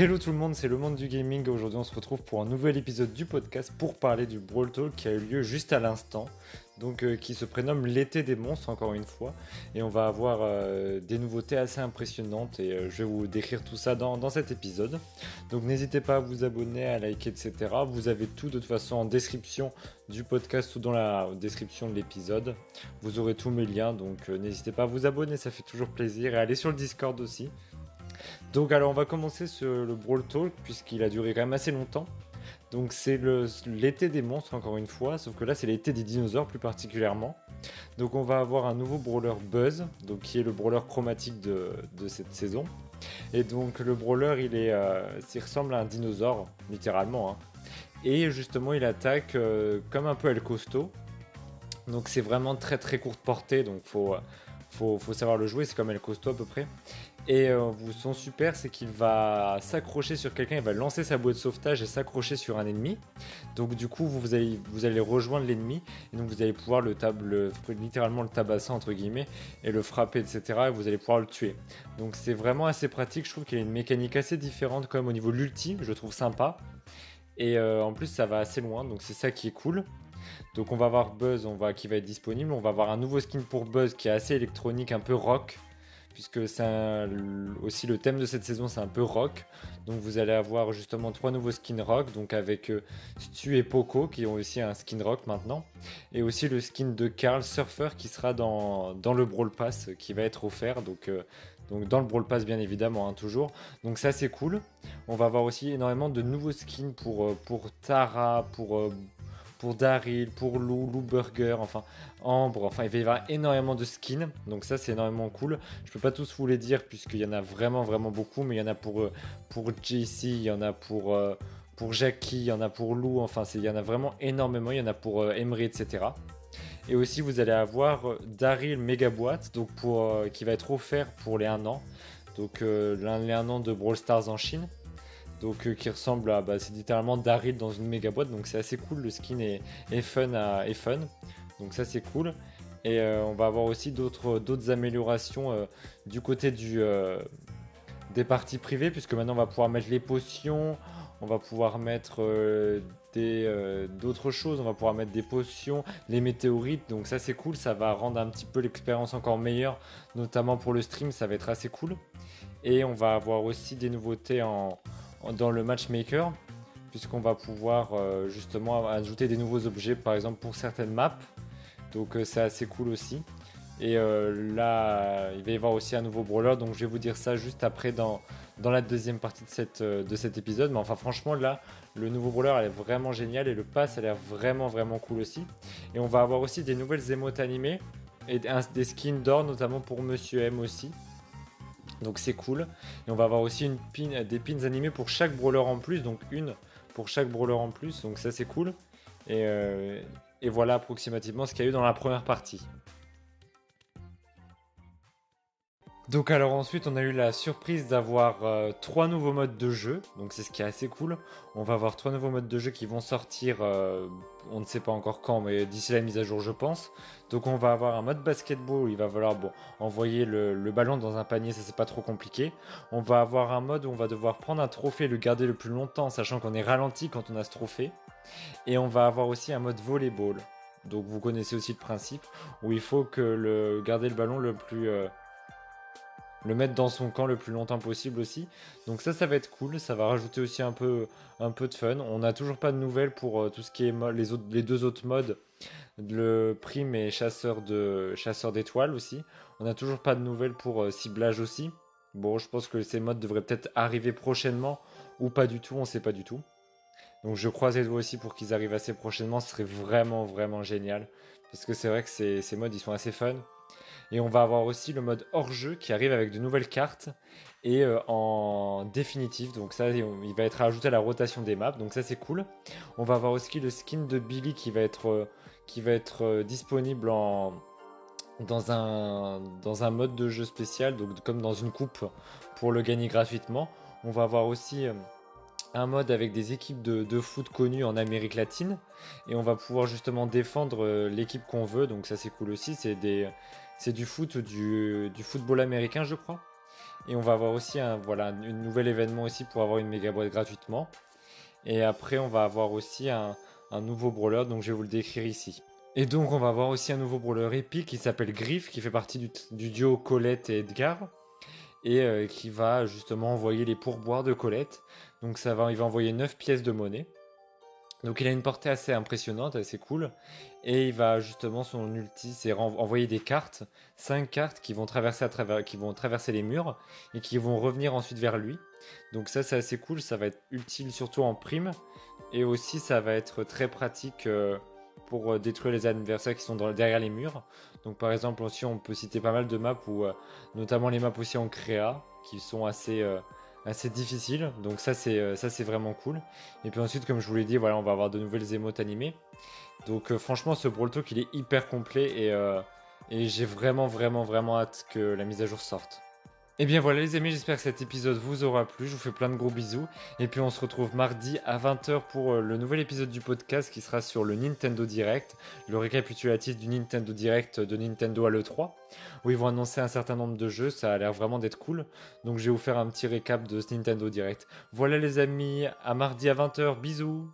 Hello tout le monde, c'est le monde du gaming. Aujourd'hui, on se retrouve pour un nouvel épisode du podcast pour parler du Brawl Talk qui a eu lieu juste à l'instant. Donc, euh, qui se prénomme l'été des monstres, encore une fois. Et on va avoir euh, des nouveautés assez impressionnantes et euh, je vais vous décrire tout ça dans, dans cet épisode. Donc, n'hésitez pas à vous abonner, à liker, etc. Vous avez tout de toute façon en description du podcast ou dans la description de l'épisode. Vous aurez tous mes liens, donc n'hésitez pas à vous abonner, ça fait toujours plaisir. Et allez sur le Discord aussi. Donc alors on va commencer sur le Brawl Talk puisqu'il a duré quand même assez longtemps. Donc c'est l'été des monstres encore une fois, sauf que là c'est l'été des dinosaures plus particulièrement. Donc on va avoir un nouveau brawler Buzz, qui est le brawler chromatique de, cette saison. Et donc le brawler il est, euh, ressemble à un dinosaure littéralement. Hein. Et justement il attaque euh, comme un peu El Costo. Donc c'est vraiment très très courte portée, donc faut, faut, faut savoir le jouer, c'est comme El Costo à peu près. Et euh, son super, c'est qu'il va s'accrocher sur quelqu'un, il va lancer sa bouée de sauvetage et s'accrocher sur un ennemi. Donc du coup, vous, allez, vous rejoindre l'ennemi, et donc vous allez pouvoir le, littéralement le tabasser entre guillemets, et le frapper, etc. Et vous allez pouvoir le tuer. Donc c'est vraiment assez pratique, je trouve qu'il y a une mécanique assez différente quand même au niveau de l'ulti, je trouve sympa. Et euh, en plus, ça va assez loin, donc c'est ça qui est cool. Donc on va avoir Buzz on va, qui va être disponible, on va avoir un nouveau skin pour Buzz qui est assez électronique, un peu rock puisque c'est aussi le thème de cette saison, c'est un peu rock. Donc vous allez avoir justement trois nouveaux skins rock, donc avec euh, Stu et Poco qui ont aussi un skin rock maintenant, et aussi le skin de Carl Surfer qui sera dans, le Brawl Pass qui va être offert, donc euh, donc dans le Brawl Pass bien évidemment, hein, toujours. Donc ça c'est cool. On va avoir aussi énormément de nouveaux skins euh, pour Tara, pour pour Daryl, pour Lou, Lou Burger, enfin Ambre, enfin il va y avoir énormément de skins, donc ça c'est énormément cool. Je peux pas tous vous les dire puisqu'il y en a vraiment vraiment beaucoup, mais il y en a pour, euh, pour JC, il y en a pour, euh, pour Jackie, il y en a pour Lou, enfin il y en a vraiment énormément, il y en a pour euh, Emery, etc. Et aussi vous allez avoir Daryl Mega Boîte, qui va être offert pour les 1 an, donc les 1 an de Brawl Stars en Chine donc euh, qui ressemble à, bah, c'est littéralement Daryl dans une méga boîte, donc c'est assez cool, le skin est, fun, donc ça c'est cool. Et euh, on va avoir aussi d'autres, améliorations euh, du côté des parties privées, puisque maintenant on va pouvoir mettre les potions, on va pouvoir mettre d'autres choses, on va pouvoir mettre des potions, les météorites, donc ça c'est cool, ça va rendre un petit peu l'expérience encore meilleure, notamment pour le stream, ça va être assez cool. Et on va avoir aussi des nouveautés en, dans le matchmaker, puisqu'on va pouvoir euh, justement ajouter des nouveaux objets, par exemple pour certaines maps. Donc euh, c'est assez cool aussi. Et euh, là, il va y avoir aussi un nouveau brawler, donc je vais vous dire ça juste après dans, la deuxième partie de, cette, de cet épisode. Mais enfin, franchement, là, le nouveau brawler, elle est vraiment génial et le pass, a l'air vraiment, vraiment cool aussi. Et on va avoir aussi des nouvelles émotes animées et des skins d'or, notamment pour Monsieur M aussi. Donc c'est cool. Et on va avoir aussi des pins animés pour chaque brawler en plus, donc une pour chaque brawler en plus, donc ça c'est cool. Et, euh, et voilà approximativement ce qu'il y a eu dans la première partie. Donc alors ensuite on a eu la surprise d'avoir euh, trois nouveaux modes de jeu, donc c'est ce qui est assez cool. On va avoir trois nouveaux modes de jeu qui vont sortir, euh, on ne sait pas encore quand, mais d'ici la mise à jour je pense. Donc on va avoir un mode basketball où il va falloir envoyer le, ballon dans un panier, ça c'est pas trop compliqué. On va avoir un mode où on va devoir prendre un trophée et le garder le plus longtemps, sachant qu'on est ralenti quand on a ce trophée. Et on va avoir aussi un mode volleyball. Donc vous connaissez aussi le principe, où il faut que le, garder le ballon le plus... Euh, le mettre dans son camp le plus longtemps possible aussi. Donc ça, ça va être cool. Ça va rajouter aussi un peu, un peu de fun. On n'a toujours pas de nouvelles pour euh, tout ce qui est les, deux autres modes. Le prime et chasseur de chasseur d'étoiles aussi. On n'a toujours pas de nouvelles pour euh, ciblage aussi. Bon, je pense que ces modes devraient peut-être arriver prochainement ou pas du tout. On sait pas du tout. Donc je croise les doigts aussi pour qu'ils arrivent assez prochainement. Ce serait vraiment vraiment génial. Parce que c'est vrai que ces, ces modes ils sont assez fun. Et on va avoir aussi le mode hors-jeu qui arrive avec de nouvelles cartes et euh, en définitive. Donc ça, il va être ajouté à la rotation des maps. Donc ça, c'est cool. On va avoir aussi le skin de Billy qui va être, euh, euh, disponible en, dans, un, dans un mode de jeu spécial, donc comme dans une coupe pour le gagner gratuitement. On va avoir aussi un mode avec des équipes de, foot connues en Amérique latine et on va pouvoir justement défendre l'équipe qu'on veut donc ça c'est cool aussi c'est du foot, du, football américain, je crois. Et on va avoir aussi un voilà, nouvel événement aussi pour avoir une méga boîte gratuitement. Et après, on va avoir aussi un, nouveau brawler, donc je vais vous le décrire ici. Et donc, on va avoir aussi un nouveau brawler épique qui s'appelle Griff, qui fait partie du, duo Colette et Edgar. Et euh, qui va justement envoyer les pourboires de Colette. Donc, ça va, il va envoyer 9 pièces de monnaie. Donc il a une portée assez impressionnante, assez cool. Et il va justement, son ulti, c'est envoyer des cartes, 5 cartes qui vont, traverser qui vont traverser les murs et qui vont revenir ensuite vers lui. Donc ça c'est assez cool, ça va être utile surtout en prime. Et aussi ça va être très pratique euh, pour euh, détruire les adversaires qui sont derrière les murs. Donc par exemple aussi on peut citer pas mal de maps, où, euh, notamment les maps aussi en créa, qui sont assez assez difficile. Donc ça c'est euh, vraiment cool. Et puis ensuite comme je vous l'ai dit, voilà, on va avoir de nouvelles émotes animées. Donc euh, franchement ce Brawl Talk il est hyper complet et, euh, et j'ai vraiment vraiment vraiment hâte que la mise à jour sorte. Et eh bien voilà les amis, j'espère que cet épisode vous aura plu. Je vous fais plein de gros bisous. Et puis on se retrouve mardi à 20h pour euh, le nouvel épisode du podcast qui sera sur le Nintendo Direct, le récapitulatif du Nintendo Direct de Nintendo à l'E3, où ils vont annoncer un certain nombre de jeux. Ça a l'air vraiment d'être cool. Donc je vais vous faire un petit récap de ce Nintendo Direct. Voilà les amis, à mardi à 20h. Bisous